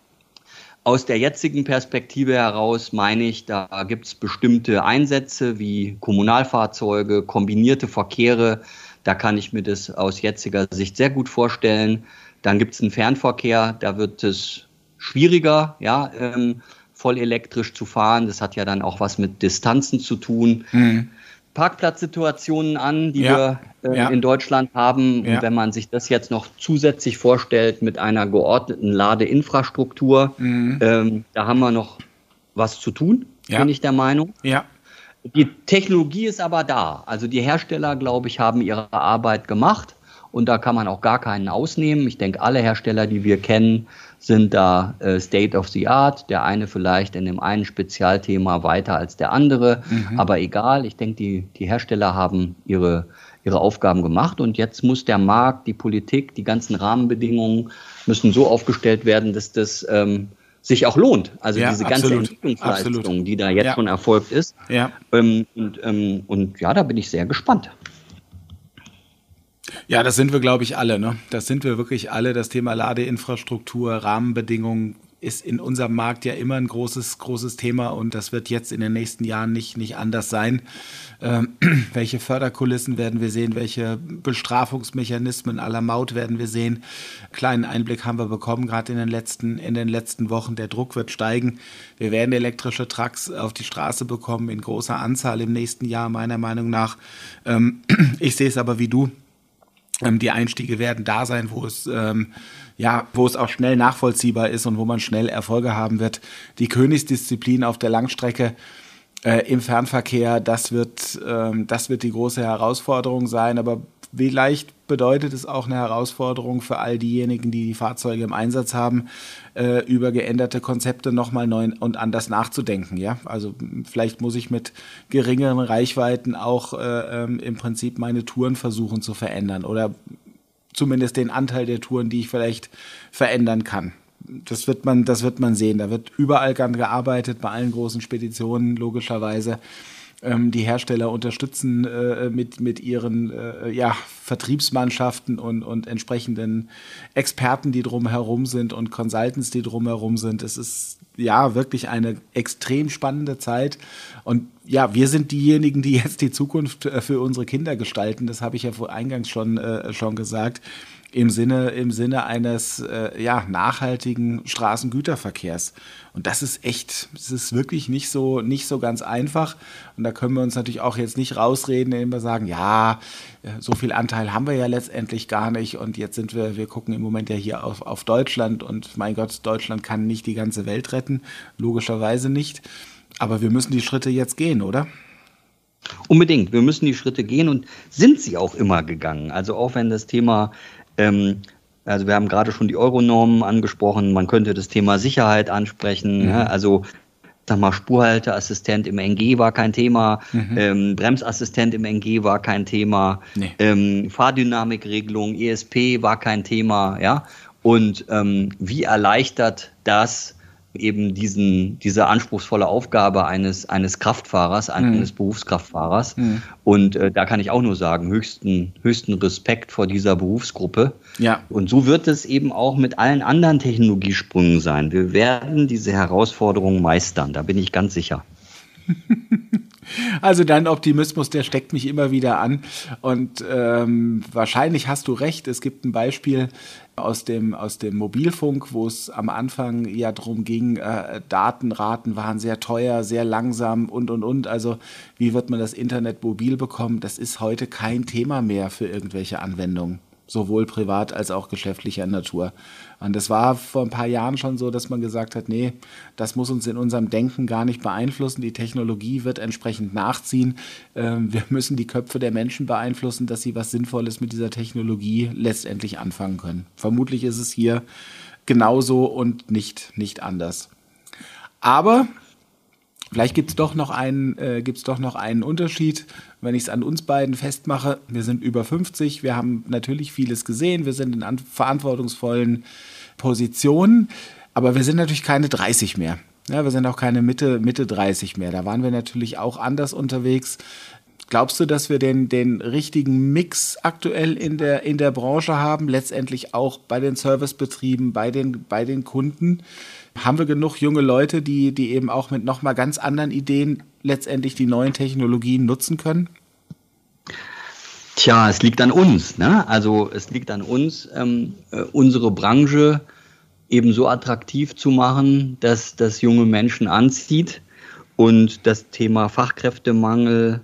Aus der jetzigen Perspektive heraus meine ich, da gibt es bestimmte Einsätze wie Kommunalfahrzeuge, kombinierte Verkehre. Da kann ich mir das aus jetziger Sicht sehr gut vorstellen. Dann gibt es einen Fernverkehr, da wird es schwieriger, ja, ähm, voll elektrisch zu fahren. Das hat ja dann auch was mit Distanzen zu tun. Mhm. Parkplatzsituationen an, die ja, wir äh, ja. in Deutschland haben. Ja. Und wenn man sich das jetzt noch zusätzlich vorstellt mit einer geordneten Ladeinfrastruktur, mhm. ähm, da haben wir noch was zu tun, bin ich der Meinung. Ja. Die Technologie ist aber da. Also die Hersteller, glaube ich, haben ihre Arbeit gemacht und da kann man auch gar keinen ausnehmen. Ich denke, alle Hersteller, die wir kennen, sind da äh, State of the Art. Der eine vielleicht in dem einen Spezialthema weiter als der andere. Mhm. Aber egal, ich denke, die, die Hersteller haben ihre, ihre Aufgaben gemacht und jetzt muss der Markt, die Politik, die ganzen Rahmenbedingungen müssen so aufgestellt werden, dass das ähm, sich auch lohnt. Also ja, diese ganze absolut, Entwicklungsleistung, absolut. die da jetzt ja. schon erfolgt ist. Ja. Ähm, und, ähm, und ja, da bin ich sehr gespannt. Ja, das sind wir, glaube ich, alle. Ne? Das sind wir wirklich alle. Das Thema Ladeinfrastruktur, Rahmenbedingungen ist in unserem Markt ja immer ein großes, großes Thema und das wird jetzt in den nächsten Jahren nicht, nicht anders sein. Ähm, welche Förderkulissen werden wir sehen? Welche Bestrafungsmechanismen aller Maut werden wir sehen? Kleinen Einblick haben wir bekommen, gerade in den letzten, in den letzten Wochen. Der Druck wird steigen. Wir werden elektrische Trucks auf die Straße bekommen in großer Anzahl im nächsten Jahr, meiner Meinung nach. Ähm, ich sehe es aber wie du die Einstiege werden da sein, wo es ähm, ja, wo es auch schnell nachvollziehbar ist und wo man schnell Erfolge haben wird. Die Königsdisziplin auf der Langstrecke äh, im Fernverkehr, das wird, ähm, das wird die große Herausforderung sein. Aber Vielleicht bedeutet es auch eine Herausforderung für all diejenigen, die die Fahrzeuge im Einsatz haben, äh, über geänderte Konzepte nochmal neu und anders nachzudenken. Ja, also vielleicht muss ich mit geringeren Reichweiten auch äh, ähm, im Prinzip meine Touren versuchen zu verändern oder zumindest den Anteil der Touren, die ich vielleicht verändern kann. Das wird man, das wird man sehen. Da wird überall gearbeitet, bei allen großen Speditionen logischerweise ähm, die Hersteller unterstützen äh, mit, mit ihren äh, ja, Vertriebsmannschaften und, und entsprechenden Experten, die drumherum sind und Consultants, die drumherum sind. Es ist ja wirklich eine extrem spannende Zeit. Und ja, wir sind diejenigen, die jetzt die Zukunft äh, für unsere Kinder gestalten. Das habe ich ja vor eingangs schon, äh, schon gesagt im Sinne, im Sinne eines äh, ja, nachhaltigen Straßengüterverkehrs. Und das ist echt, es ist wirklich nicht so, nicht so ganz einfach. Und da können wir uns natürlich auch jetzt nicht rausreden, indem wir sagen, ja, äh, so viel Anteil haben wir ja letztendlich gar nicht. Und jetzt sind wir, wir gucken im Moment ja hier auf, auf Deutschland. Und mein Gott, Deutschland kann nicht die ganze Welt retten, logischerweise nicht. Aber wir müssen die Schritte jetzt gehen, oder? Unbedingt. Wir müssen die Schritte gehen und sind sie auch immer gegangen. Also auch wenn das Thema ähm, also wir haben gerade schon die Euronormen angesprochen, man könnte das Thema Sicherheit ansprechen. Mhm. Ja, also sag mal, Spurhalteassistent im NG war kein Thema, mhm. ähm, Bremsassistent im NG war kein Thema, nee. ähm, Fahrdynamikregelung, ESP war kein Thema, ja. Und ähm, wie erleichtert das eben diesen, diese anspruchsvolle Aufgabe eines, eines Kraftfahrers, eines mhm. Berufskraftfahrers. Mhm. Und äh, da kann ich auch nur sagen, höchsten, höchsten Respekt vor dieser Berufsgruppe. Ja. Und so wird es eben auch mit allen anderen Technologiesprüngen sein. Wir werden diese Herausforderungen meistern, da bin ich ganz sicher. Also dein Optimismus, der steckt mich immer wieder an. Und ähm, wahrscheinlich hast du recht. Es gibt ein Beispiel aus dem, aus dem Mobilfunk, wo es am Anfang ja darum ging, äh, Datenraten waren sehr teuer, sehr langsam und, und, und. Also wie wird man das Internet mobil bekommen? Das ist heute kein Thema mehr für irgendwelche Anwendungen sowohl privat als auch geschäftlicher Natur. Und das war vor ein paar Jahren schon so, dass man gesagt hat, nee, das muss uns in unserem Denken gar nicht beeinflussen. Die Technologie wird entsprechend nachziehen. Ähm, wir müssen die Köpfe der Menschen beeinflussen, dass sie was Sinnvolles mit dieser Technologie letztendlich anfangen können. Vermutlich ist es hier genauso und nicht, nicht anders. Aber Vielleicht gibt es doch, äh, doch noch einen Unterschied, wenn ich es an uns beiden festmache. Wir sind über 50, wir haben natürlich vieles gesehen, wir sind in verantwortungsvollen Positionen, aber wir sind natürlich keine 30 mehr. Ja, wir sind auch keine Mitte, Mitte 30 mehr. Da waren wir natürlich auch anders unterwegs. Glaubst du, dass wir den, den richtigen Mix aktuell in der, in der Branche haben, letztendlich auch bei den Servicebetrieben, bei den, bei den Kunden? Haben wir genug junge Leute, die, die eben auch mit nochmal ganz anderen Ideen letztendlich die neuen Technologien nutzen können? Tja, es liegt an uns. Ne? Also es liegt an uns, ähm, äh, unsere Branche eben so attraktiv zu machen, dass das junge Menschen anzieht. Und das Thema Fachkräftemangel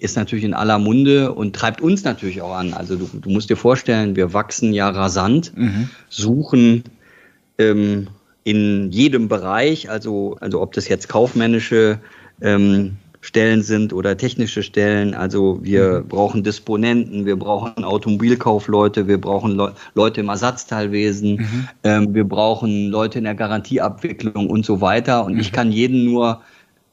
ist natürlich in aller Munde und treibt uns natürlich auch an. Also du, du musst dir vorstellen, wir wachsen ja rasant, mhm. suchen ähm, in jedem Bereich, also, also ob das jetzt kaufmännische ähm, Stellen sind oder technische Stellen. Also wir mhm. brauchen Disponenten, wir brauchen Automobilkaufleute, wir brauchen Le Leute im Ersatzteilwesen, mhm. ähm, wir brauchen Leute in der Garantieabwicklung und so weiter. Und mhm. ich kann jeden nur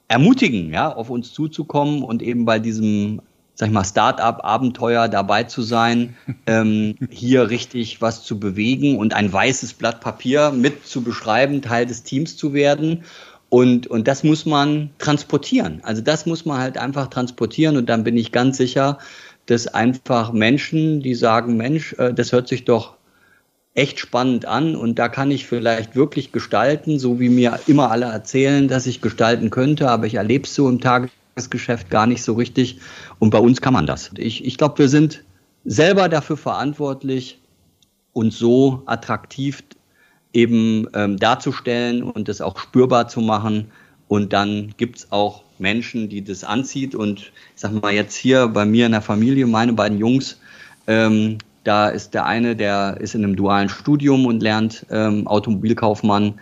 ermutigen, ja, auf uns zuzukommen und eben bei diesem sag ich mal, Start-up-Abenteuer dabei zu sein, ähm, hier richtig was zu bewegen und ein weißes Blatt Papier mit zu beschreiben, Teil des Teams zu werden. Und, und das muss man transportieren. Also das muss man halt einfach transportieren und dann bin ich ganz sicher, dass einfach Menschen, die sagen, Mensch, äh, das hört sich doch echt spannend an und da kann ich vielleicht wirklich gestalten, so wie mir immer alle erzählen, dass ich gestalten könnte, aber ich erlebe es so im Tagesgeschäft gar nicht so richtig. Und bei uns kann man das. Ich, ich glaube, wir sind selber dafür verantwortlich, uns so attraktiv eben ähm, darzustellen und das auch spürbar zu machen. Und dann gibt es auch Menschen, die das anzieht. Und ich sag mal jetzt hier bei mir in der Familie, meine beiden Jungs, ähm, da ist der eine, der ist in einem dualen Studium und lernt ähm, Automobilkaufmann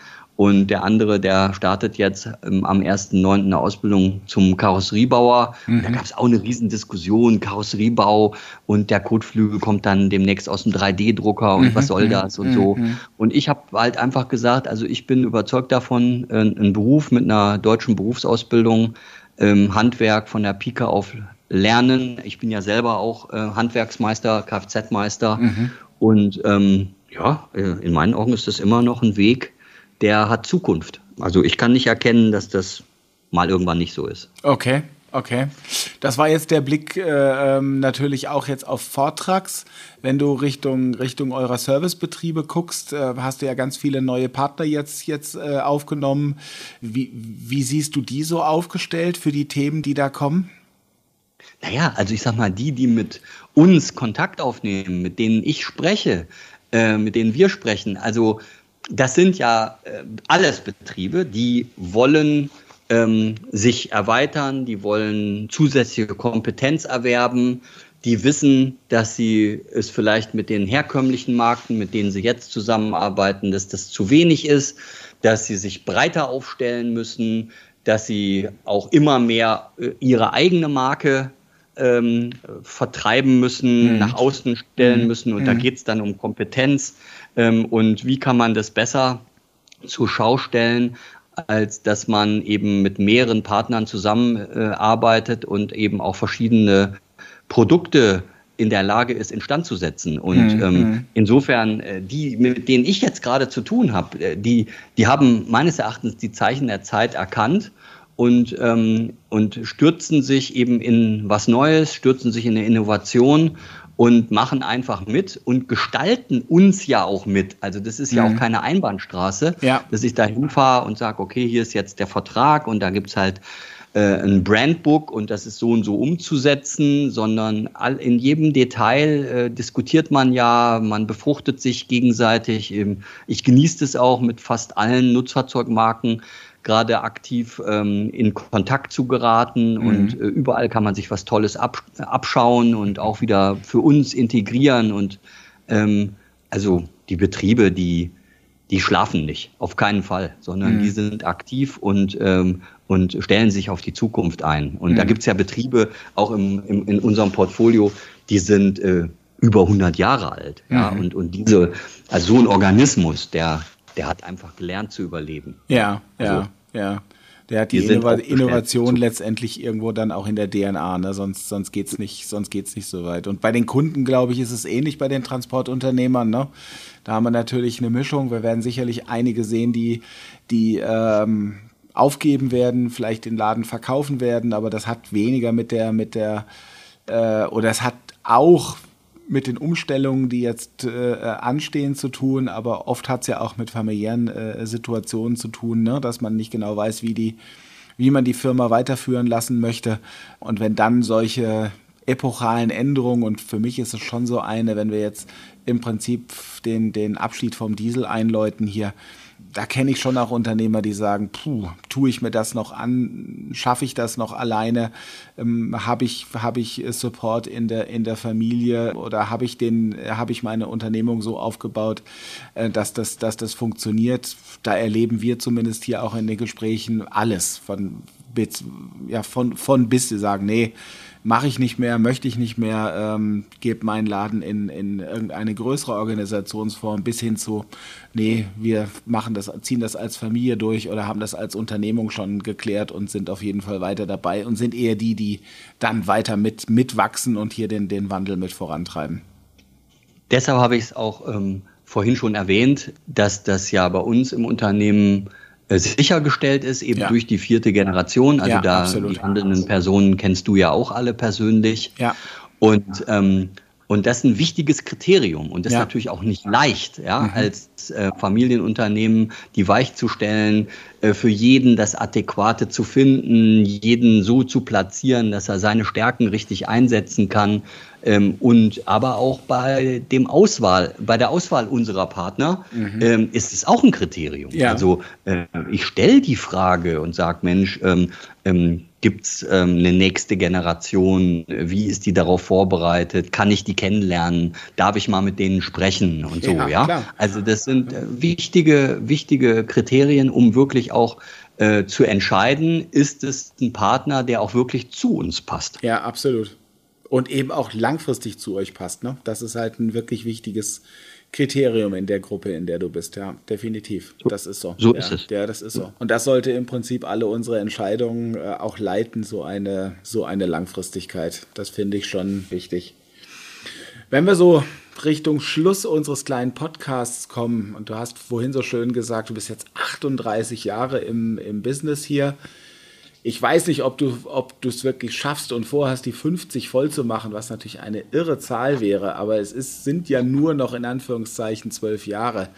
und der andere, der startet jetzt ähm, am 1.9. eine Ausbildung zum Karosseriebauer. Mhm. Da gab es auch eine Riesendiskussion, Karosseriebau und der Kotflügel kommt dann demnächst aus dem 3D-Drucker und mhm. was soll das und mhm. so. Und ich habe halt einfach gesagt, also ich bin überzeugt davon, äh, einen Beruf mit einer deutschen Berufsausbildung, ähm, Handwerk von der Pike auf lernen. Ich bin ja selber auch äh, Handwerksmeister, Kfz-Meister. Mhm. Und ähm, ja, äh, in meinen Augen ist das immer noch ein Weg, der hat Zukunft. Also ich kann nicht erkennen, dass das mal irgendwann nicht so ist. Okay. Okay, das war jetzt der Blick äh, ähm, natürlich auch jetzt auf Vortrags. Wenn du Richtung, Richtung eurer Servicebetriebe guckst, äh, hast du ja ganz viele neue Partner jetzt, jetzt äh, aufgenommen. Wie, wie siehst du die so aufgestellt für die Themen, die da kommen? Naja, also ich sag mal, die, die mit uns Kontakt aufnehmen, mit denen ich spreche, äh, mit denen wir sprechen, also das sind ja äh, alles Betriebe, die wollen ähm, sich erweitern, die wollen zusätzliche Kompetenz erwerben, die wissen, dass sie es vielleicht mit den herkömmlichen Marken, mit denen sie jetzt zusammenarbeiten, dass das zu wenig ist, dass sie sich breiter aufstellen müssen, dass sie auch immer mehr äh, ihre eigene Marke ähm, vertreiben müssen, mhm. nach außen stellen mhm. müssen. Und mhm. da geht es dann um Kompetenz. Ähm, und wie kann man das besser zur Schau stellen, als dass man eben mit mehreren Partnern zusammenarbeitet äh, und eben auch verschiedene Produkte in der Lage ist, instand zu setzen. Und mhm. ähm, mhm. insofern, äh, die, mit denen ich jetzt gerade zu tun habe, äh, die, die haben meines Erachtens die Zeichen der Zeit erkannt und, ähm, und stürzen sich eben in was Neues, stürzen sich in eine Innovation und machen einfach mit und gestalten uns ja auch mit. Also das ist ja mhm. auch keine Einbahnstraße, ja. dass ich da hinfahre und sage, okay, hier ist jetzt der Vertrag und da gibt es halt äh, ein Brandbook und das ist so und so umzusetzen, sondern all, in jedem Detail äh, diskutiert man ja, man befruchtet sich gegenseitig. Ich genieße es auch mit fast allen Nutzfahrzeugmarken gerade aktiv ähm, in Kontakt zu geraten mhm. und äh, überall kann man sich was Tolles ab, abschauen und auch wieder für uns integrieren und ähm, also die Betriebe, die die schlafen nicht, auf keinen Fall, sondern mhm. die sind aktiv und, ähm, und stellen sich auf die Zukunft ein. Und mhm. da gibt es ja Betriebe, auch im, im, in unserem Portfolio, die sind äh, über 100 Jahre alt. Mhm. Ja? Und, und diese, also so ein Organismus, der, der hat einfach gelernt zu überleben. Ja, ja, also, ja. Der hat die Innova Innovation letztendlich irgendwo dann auch in der DNA, ne? sonst, sonst geht es nicht, nicht so weit. Und bei den Kunden, glaube ich, ist es ähnlich bei den Transportunternehmern. Ne? Da haben wir natürlich eine Mischung. Wir werden sicherlich einige sehen, die, die ähm, aufgeben werden, vielleicht den Laden verkaufen werden, aber das hat weniger mit der, mit der, äh, oder es hat auch mit den Umstellungen, die jetzt äh, anstehen, zu tun, aber oft hat es ja auch mit familiären äh, Situationen zu tun, ne? dass man nicht genau weiß, wie, die, wie man die Firma weiterführen lassen möchte. Und wenn dann solche epochalen Änderungen, und für mich ist es schon so eine, wenn wir jetzt im Prinzip den, den Abschied vom Diesel einläuten hier, da kenne ich schon auch Unternehmer, die sagen, puh, tue ich mir das noch an, schaffe ich das noch alleine, ähm, habe ich, hab ich Support in der, in der Familie oder habe ich, den, hab ich meine Unternehmung so aufgebaut, äh, dass, das, dass das funktioniert. Da erleben wir zumindest hier auch in den Gesprächen alles von, ja, von, von bis, sie sagen, nee, mache ich nicht mehr, möchte ich nicht mehr, ähm, gebe meinen Laden in, in irgendeine größere Organisationsform bis hin zu, nee, wir machen das, ziehen das als Familie durch oder haben das als Unternehmung schon geklärt und sind auf jeden Fall weiter dabei und sind eher die, die dann weiter mit, mitwachsen und hier den, den Wandel mit vorantreiben. Deshalb habe ich es auch ähm, vorhin schon erwähnt, dass das ja bei uns im Unternehmen sichergestellt ist, eben ja. durch die vierte Generation. Also ja, da absolut. die handelnden Personen kennst du ja auch alle persönlich. Ja. Und ähm, und das ist ein wichtiges Kriterium und das ist natürlich auch nicht leicht, ja, mhm. als äh, Familienunternehmen die weich zu stellen, äh, für jeden das Adäquate zu finden, jeden so zu platzieren, dass er seine Stärken richtig einsetzen kann ähm, und aber auch bei dem Auswahl, bei der Auswahl unserer Partner mhm. ähm, ist es auch ein Kriterium. Ja. Also äh, ich stelle die Frage und sage, Mensch, ähm, ähm, Gibt es ähm, eine nächste Generation? Wie ist die darauf vorbereitet? Kann ich die kennenlernen? Darf ich mal mit denen sprechen und so, ja? ja? Also das sind äh, wichtige, wichtige Kriterien, um wirklich auch äh, zu entscheiden, ist es ein Partner, der auch wirklich zu uns passt. Ja, absolut und eben auch langfristig zu euch passt. Ne? Das ist halt ein wirklich wichtiges Kriterium in der Gruppe, in der du bist. Ja, definitiv. Das ist so. So ja, ist es. Ja, das ist so. Und das sollte im Prinzip alle unsere Entscheidungen äh, auch leiten, so eine, so eine Langfristigkeit. Das finde ich schon wichtig. Wenn wir so Richtung Schluss unseres kleinen Podcasts kommen, und du hast vorhin so schön gesagt, du bist jetzt 38 Jahre im, im Business hier ich weiß nicht, ob du ob du es wirklich schaffst und vorhast, die 50 voll zu machen, was natürlich eine irre Zahl wäre, aber es ist, sind ja nur noch in Anführungszeichen zwölf Jahre.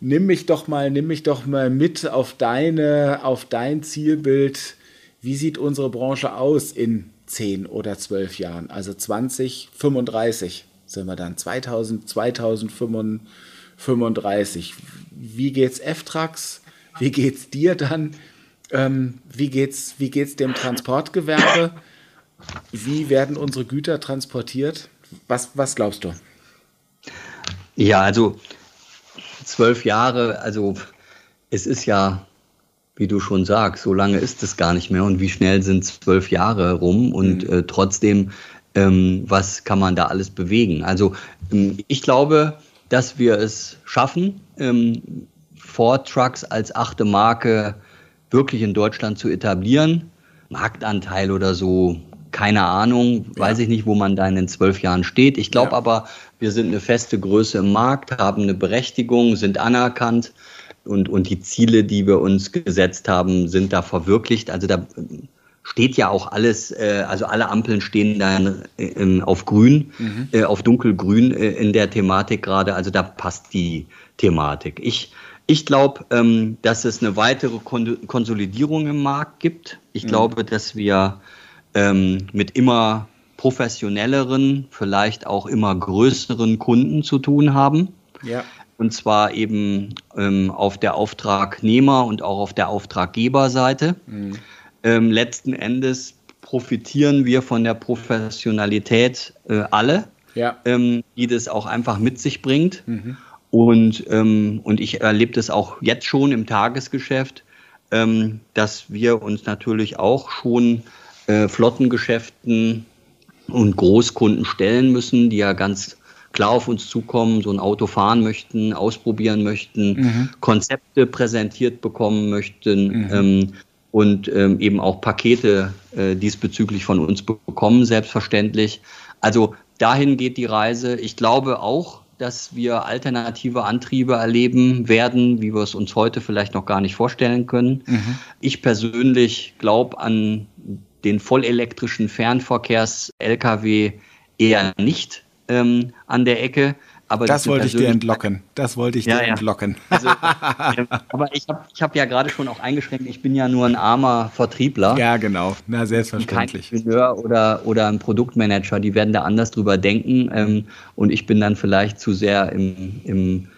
Nimm mich doch mal, nimm mich doch mal mit auf deine, auf dein Zielbild. Wie sieht unsere Branche aus in zehn oder zwölf Jahren? Also 2035 sind wir dann, 2000, 2035. Wie geht's F-Trax? Wie geht's dir dann? Ähm, wie geht's, wie geht's dem Transportgewerbe? Wie werden unsere Güter transportiert? Was, was glaubst du? Ja, also zwölf Jahre, also es ist ja, wie du schon sagst, so lange ist es gar nicht mehr und wie schnell sind zwölf Jahre rum und mhm. äh, trotzdem, ähm, was kann man da alles bewegen? Also ähm, ich glaube, dass wir es schaffen, ähm, Ford Trucks als achte Marke wirklich in Deutschland zu etablieren. Marktanteil oder so keine Ahnung, ja. weiß ich nicht, wo man da in den zwölf Jahren steht. Ich glaube ja. aber, wir sind eine feste Größe im Markt, haben eine Berechtigung, sind anerkannt und, und die Ziele, die wir uns gesetzt haben, sind da verwirklicht. Also da steht ja auch alles, äh, also alle Ampeln stehen dann äh, auf grün, mhm. äh, auf dunkelgrün äh, in der Thematik gerade. Also da passt die Thematik. Ich, ich glaube, ähm, dass es eine weitere Kon Konsolidierung im Markt gibt. Ich mhm. glaube, dass wir ähm, mit immer professionelleren, vielleicht auch immer größeren Kunden zu tun haben. Ja. Und zwar eben ähm, auf der Auftragnehmer- und auch auf der Auftraggeberseite. Mhm. Ähm, letzten Endes profitieren wir von der Professionalität äh, alle, ja. ähm, die das auch einfach mit sich bringt. Mhm. Und, ähm, und ich erlebe das auch jetzt schon im Tagesgeschäft, ähm, dass wir uns natürlich auch schon äh, Flottengeschäften und Großkunden stellen müssen, die ja ganz klar auf uns zukommen, so ein Auto fahren möchten, ausprobieren möchten, mhm. Konzepte präsentiert bekommen möchten mhm. ähm, und ähm, eben auch Pakete äh, diesbezüglich von uns bekommen, selbstverständlich. Also dahin geht die Reise. Ich glaube auch, dass wir alternative Antriebe erleben werden, wie wir es uns heute vielleicht noch gar nicht vorstellen können. Mhm. Ich persönlich glaube an den vollelektrischen Fernverkehrs-Lkw eher nicht ähm, an der Ecke. Aber das wollte ich dir entlocken. Das wollte ich ja, dir ja. entlocken. Also, äh, aber ich habe ich hab ja gerade schon auch eingeschränkt, ich bin ja nur ein armer Vertriebler. Ja, genau. Na, selbstverständlich. Kein Ingenieur oder, oder ein Produktmanager, die werden da anders drüber denken. Ähm, und ich bin dann vielleicht zu sehr im, im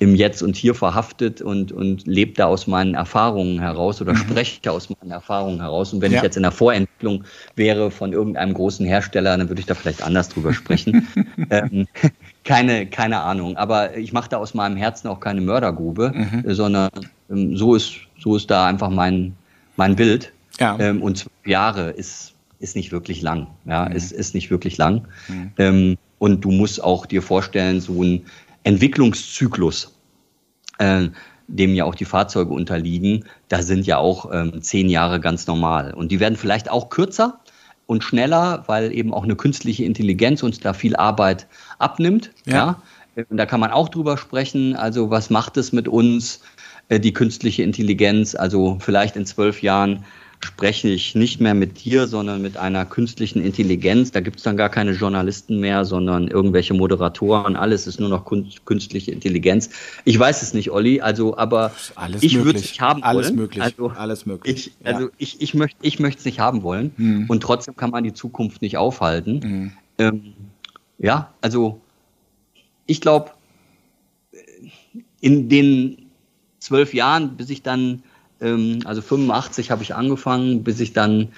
im Jetzt und Hier verhaftet und, und lebt da aus meinen Erfahrungen heraus oder mhm. spreche aus meinen Erfahrungen heraus. Und wenn ja. ich jetzt in der Vorentwicklung wäre von irgendeinem großen Hersteller, dann würde ich da vielleicht anders drüber sprechen. ähm, keine, keine Ahnung. Aber ich mache da aus meinem Herzen auch keine Mördergrube, mhm. sondern ähm, so, ist, so ist da einfach mein, mein Bild. Ja. Ähm, und zwölf Jahre ist, ist nicht wirklich lang. Ja, mhm. ist, ist nicht wirklich lang. Mhm. Ähm, und du musst auch dir vorstellen, so ein Entwicklungszyklus, äh, dem ja auch die Fahrzeuge unterliegen, da sind ja auch ähm, zehn Jahre ganz normal. Und die werden vielleicht auch kürzer und schneller, weil eben auch eine künstliche Intelligenz uns da viel Arbeit abnimmt. Ja. ja. Und da kann man auch drüber sprechen. Also was macht es mit uns, äh, die künstliche Intelligenz? Also vielleicht in zwölf Jahren spreche ich nicht mehr mit dir, sondern mit einer künstlichen Intelligenz. Da gibt es dann gar keine Journalisten mehr, sondern irgendwelche Moderatoren. Alles ist nur noch künstliche Intelligenz. Ich weiß es nicht, Olli. Also, aber alles ich würde es nicht haben alles wollen. Möglich. Also, alles möglich. Ich, also ja. ich, ich möchte ich möchte es nicht haben wollen. Mhm. Und trotzdem kann man die Zukunft nicht aufhalten. Mhm. Ähm, ja, also ich glaube, in den zwölf Jahren, bis ich dann ähm, also 85 habe ich angefangen, bis ich dann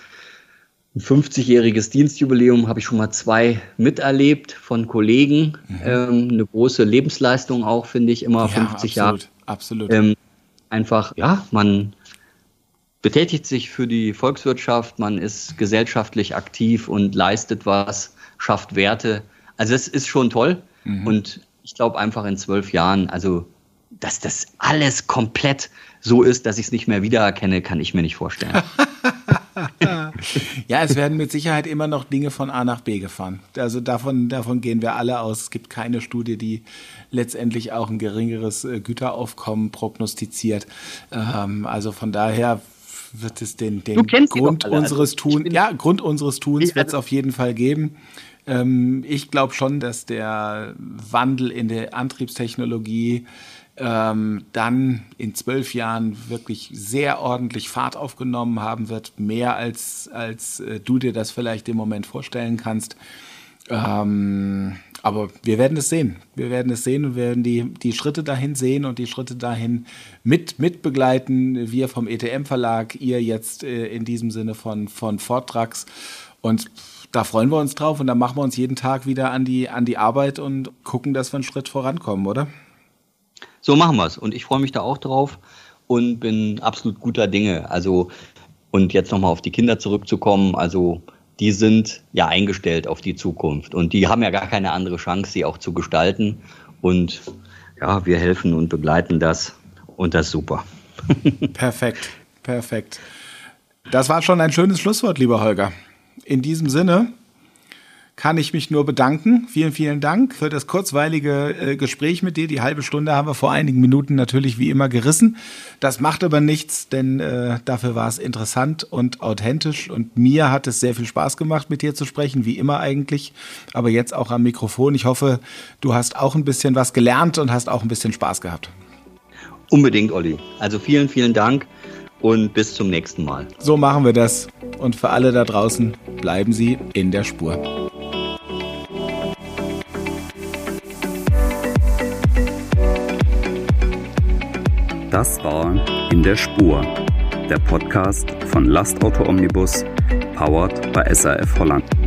ein 50-jähriges Dienstjubiläum habe ich schon mal zwei miterlebt von Kollegen. Mhm. Ähm, eine große Lebensleistung auch, finde ich, immer ja, 50 absolut, Jahre. Absolut. Ähm, einfach, ja, man betätigt sich für die Volkswirtschaft, man ist gesellschaftlich aktiv und leistet was, schafft Werte. Also es ist schon toll. Mhm. Und ich glaube einfach in zwölf Jahren, also dass das alles komplett so ist, dass ich es nicht mehr wiedererkenne, kann ich mir nicht vorstellen. ja, es werden mit Sicherheit immer noch Dinge von A nach B gefahren. Also davon, davon gehen wir alle aus. Es gibt keine Studie, die letztendlich auch ein geringeres äh, Güteraufkommen prognostiziert. Ähm, also von daher wird es den, den Grund unseres also Tuns, ja, Grund unseres Tuns wird es auf jeden Fall geben. Ähm, ich glaube schon, dass der Wandel in der Antriebstechnologie ähm, dann in zwölf Jahren wirklich sehr ordentlich Fahrt aufgenommen haben wird, mehr als, als äh, du dir das vielleicht im Moment vorstellen kannst. Ähm, aber wir werden es sehen. Wir werden es sehen und werden die, die Schritte dahin sehen und die Schritte dahin mit, mit begleiten. Wir vom ETM-Verlag, ihr jetzt äh, in diesem Sinne von, von Vortrags. Und da freuen wir uns drauf und da machen wir uns jeden Tag wieder an die, an die Arbeit und gucken, dass wir einen Schritt vorankommen, oder? So machen wir es. Und ich freue mich da auch drauf und bin absolut guter Dinge. Also, und jetzt nochmal auf die Kinder zurückzukommen, also die sind ja eingestellt auf die Zukunft und die haben ja gar keine andere Chance, sie auch zu gestalten. Und ja, wir helfen und begleiten das und das ist super. perfekt, perfekt. Das war schon ein schönes Schlusswort, lieber Holger. in diesem Sinne kann ich mich nur bedanken. Vielen, vielen Dank für das kurzweilige äh, Gespräch mit dir. Die halbe Stunde haben wir vor einigen Minuten natürlich wie immer gerissen. Das macht aber nichts, denn äh, dafür war es interessant und authentisch. Und mir hat es sehr viel Spaß gemacht, mit dir zu sprechen, wie immer eigentlich. Aber jetzt auch am Mikrofon. Ich hoffe, du hast auch ein bisschen was gelernt und hast auch ein bisschen Spaß gehabt. Unbedingt, Olli. Also vielen, vielen Dank und bis zum nächsten Mal. So machen wir das. Und für alle da draußen, bleiben Sie in der Spur. Das war In der Spur, der Podcast von Lastauto Omnibus, powered bei SAF Holland.